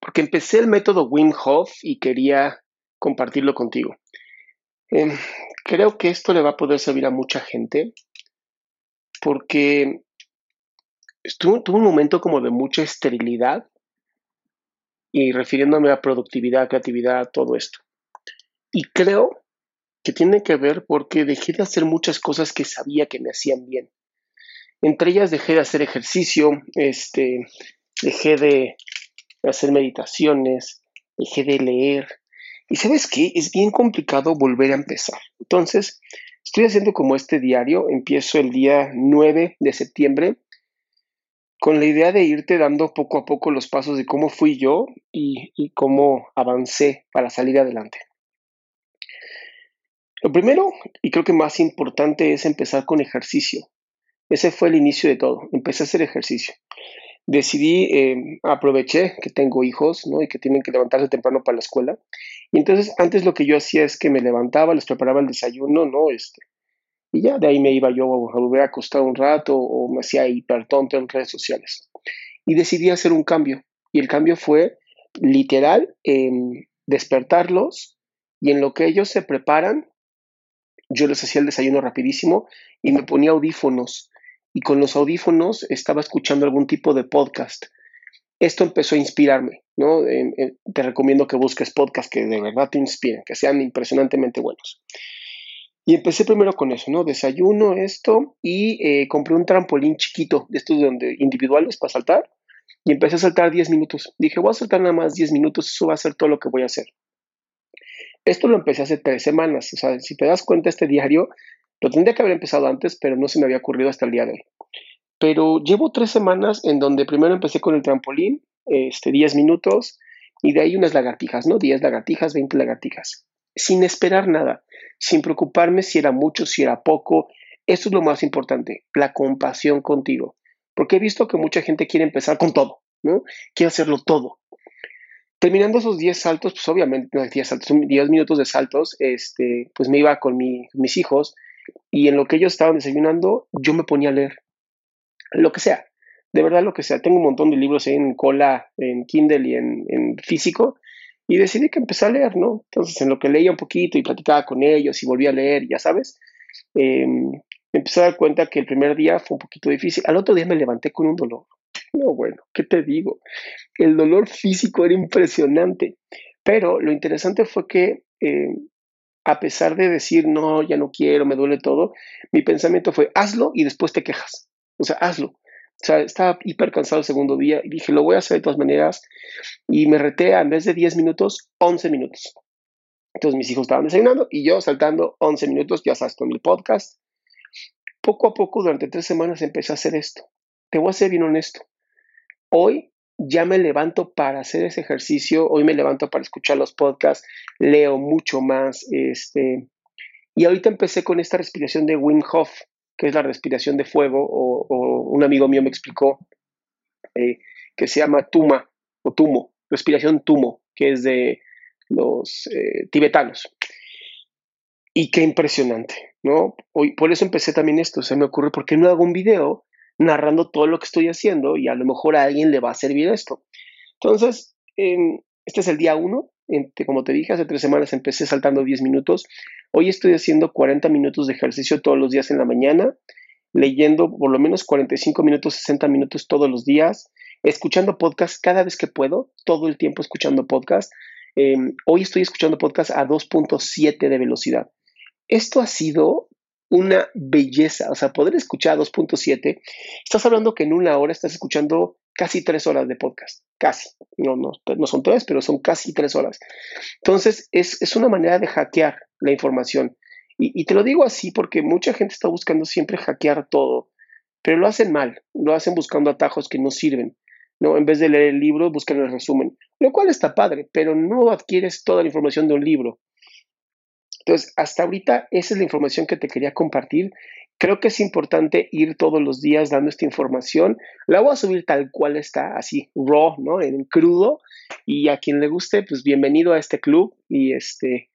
Porque empecé el método Wim Hof y quería compartirlo contigo. Eh, creo que esto le va a poder servir a mucha gente porque estuvo, tuve un momento como de mucha esterilidad y refiriéndome a productividad, creatividad, todo esto. Y creo que tiene que ver porque dejé de hacer muchas cosas que sabía que me hacían bien. Entre ellas dejé de hacer ejercicio, este, dejé de hacer meditaciones, dejé de leer. Y sabes qué, es bien complicado volver a empezar. Entonces, estoy haciendo como este diario, empiezo el día 9 de septiembre con la idea de irte dando poco a poco los pasos de cómo fui yo y, y cómo avancé para salir adelante. Lo primero, y creo que más importante, es empezar con ejercicio. Ese fue el inicio de todo. Empecé a hacer ejercicio. Decidí, eh, aproveché que tengo hijos, ¿no? Y que tienen que levantarse temprano para la escuela. Y entonces, antes lo que yo hacía es que me levantaba, les preparaba el desayuno, ¿no? Este, y ya de ahí me iba yo a volver a acostar un rato o me hacía hipertonto en redes sociales. Y decidí hacer un cambio. Y el cambio fue literal en despertarlos y en lo que ellos se preparan, yo les hacía el desayuno rapidísimo y me ponía audífonos y con los audífonos estaba escuchando algún tipo de podcast. Esto empezó a inspirarme, ¿no? te recomiendo que busques podcasts que de verdad te inspiren, que sean impresionantemente buenos. Y empecé primero con eso, ¿no? Desayuno, esto, y eh, compré un trampolín chiquito, de estos donde, individuales para saltar, y empecé a saltar 10 minutos. Dije, voy a saltar nada más 10 minutos, eso va a ser todo lo que voy a hacer. Esto lo empecé hace tres semanas, o sea, si te das cuenta, este diario lo tendría que haber empezado antes, pero no se me había ocurrido hasta el día de hoy. Pero llevo tres semanas en donde primero empecé con el trampolín, este, 10 minutos, y de ahí unas lagartijas, ¿no? 10 lagartijas, 20 lagartijas. Sin esperar nada, sin preocuparme si era mucho, si era poco. Esto es lo más importante, la compasión contigo. Porque he visto que mucha gente quiere empezar con todo, ¿no? Quiere hacerlo todo. Terminando esos 10 saltos, pues obviamente, no 10 saltos, 10 minutos de saltos, este, pues me iba con mis hijos y en lo que ellos estaban desayunando, yo me ponía a leer. Lo que sea, de verdad lo que sea. Tengo un montón de libros en cola, en Kindle y en, físico, y decidí que empecé a leer, ¿no? Entonces, en lo que leía un poquito y platicaba con ellos y volvía a leer, ya sabes, eh, empecé a dar cuenta que el primer día fue un poquito difícil. Al otro día me levanté con un dolor. No, bueno, ¿qué te digo? El dolor físico era impresionante, pero lo interesante fue que eh, a pesar de decir, no, ya no quiero, me duele todo, mi pensamiento fue, hazlo y después te quejas. O sea, hazlo. O sea, estaba hiper cansado el segundo día y dije, lo voy a hacer de todas maneras. Y me reté a, en vez de 10 minutos, 11 minutos. Entonces mis hijos estaban desayunando y yo saltando 11 minutos, ya sabes, con mi podcast. Poco a poco, durante tres semanas, empecé a hacer esto. Te voy a ser bien honesto. Hoy ya me levanto para hacer ese ejercicio, hoy me levanto para escuchar los podcasts, leo mucho más, este, y ahorita empecé con esta respiración de Wim Hof, que es la respiración de fuego, o, un amigo mío me explicó eh, que se llama Tuma, o Tumo, respiración Tumo, que es de los eh, tibetanos. Y qué impresionante. ¿no? Hoy, por eso empecé también esto, se me ocurre, ¿por qué no hago un video narrando todo lo que estoy haciendo y a lo mejor a alguien le va a servir esto? Entonces, este es el día uno, como te dije, hace tres semanas empecé saltando 10 minutos, hoy estoy haciendo 40 minutos de ejercicio todos los días en la mañana, leyendo por lo menos 45 minutos, 60 minutos todos los días, escuchando podcast cada vez que puedo, todo el tiempo escuchando podcast. Em, hoy estoy escuchando podcast a 2.7 de velocidad. Esto ha sido una belleza, o sea, poder escuchar a 2.7, estás hablando que en una hora estás escuchando casi tres horas de podcast, casi, no, no, no son tres, pero son casi tres horas. Entonces, es, es una manera de hackear la información. Y, te lo digo así porque mucha gente está buscando siempre hackear todo, pero lo hacen mal, lo hacen buscando atajos que no sirven. ¿no? En vez de leer el libro, buscan el resumen, lo cual está padre, pero no adquieres toda la información de un libro. Entonces, hasta ahorita esa es la información que te quería compartir. Creo que es importante ir todos los días dando esta información. La voy a subir tal cual está, así, raw, ¿no? En crudo. Y a quien le guste, pues bienvenido a este club. Y este,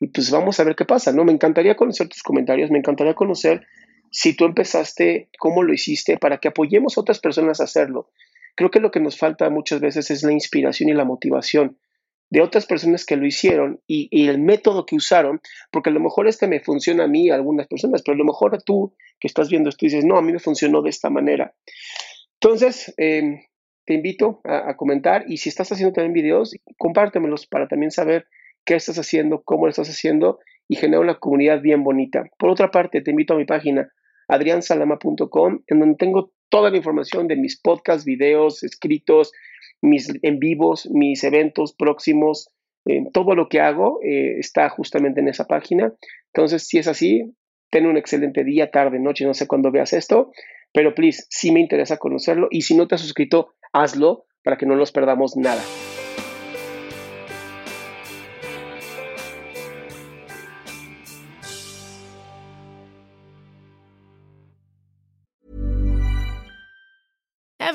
y pues vamos a ver qué pasa, ¿no? Me encantaría conocer tus comentarios, me encantaría conocer si tú empezaste, cómo lo hiciste, para que apoyemos a otras personas a hacerlo. Creo que lo que nos falta muchas veces es la inspiración y la motivación de otras personas que lo hicieron y, el método que usaron, porque a lo mejor este me funciona a mí, a algunas personas, pero a lo mejor tú que estás viendo esto dices, no, a mí me funcionó de esta manera. Entonces, em, te invito a, comentar y si estás haciendo también videos, compártemelos para también saber qué estás haciendo, cómo lo estás haciendo y genera una comunidad bien bonita. Por otra parte, te invito a mi página adriansalama.com, en donde tengo toda la información de mis podcasts, videos, escritos, mis en vivos, mis eventos próximos, eh, todo lo que hago eh, está justamente en esa página. Entonces, si es así, ten un excelente día, tarde, noche, no sé cuándo veas esto, pero please, sí me interesa conocerlo y si no te has suscrito, hazlo para que no nos perdamos nada.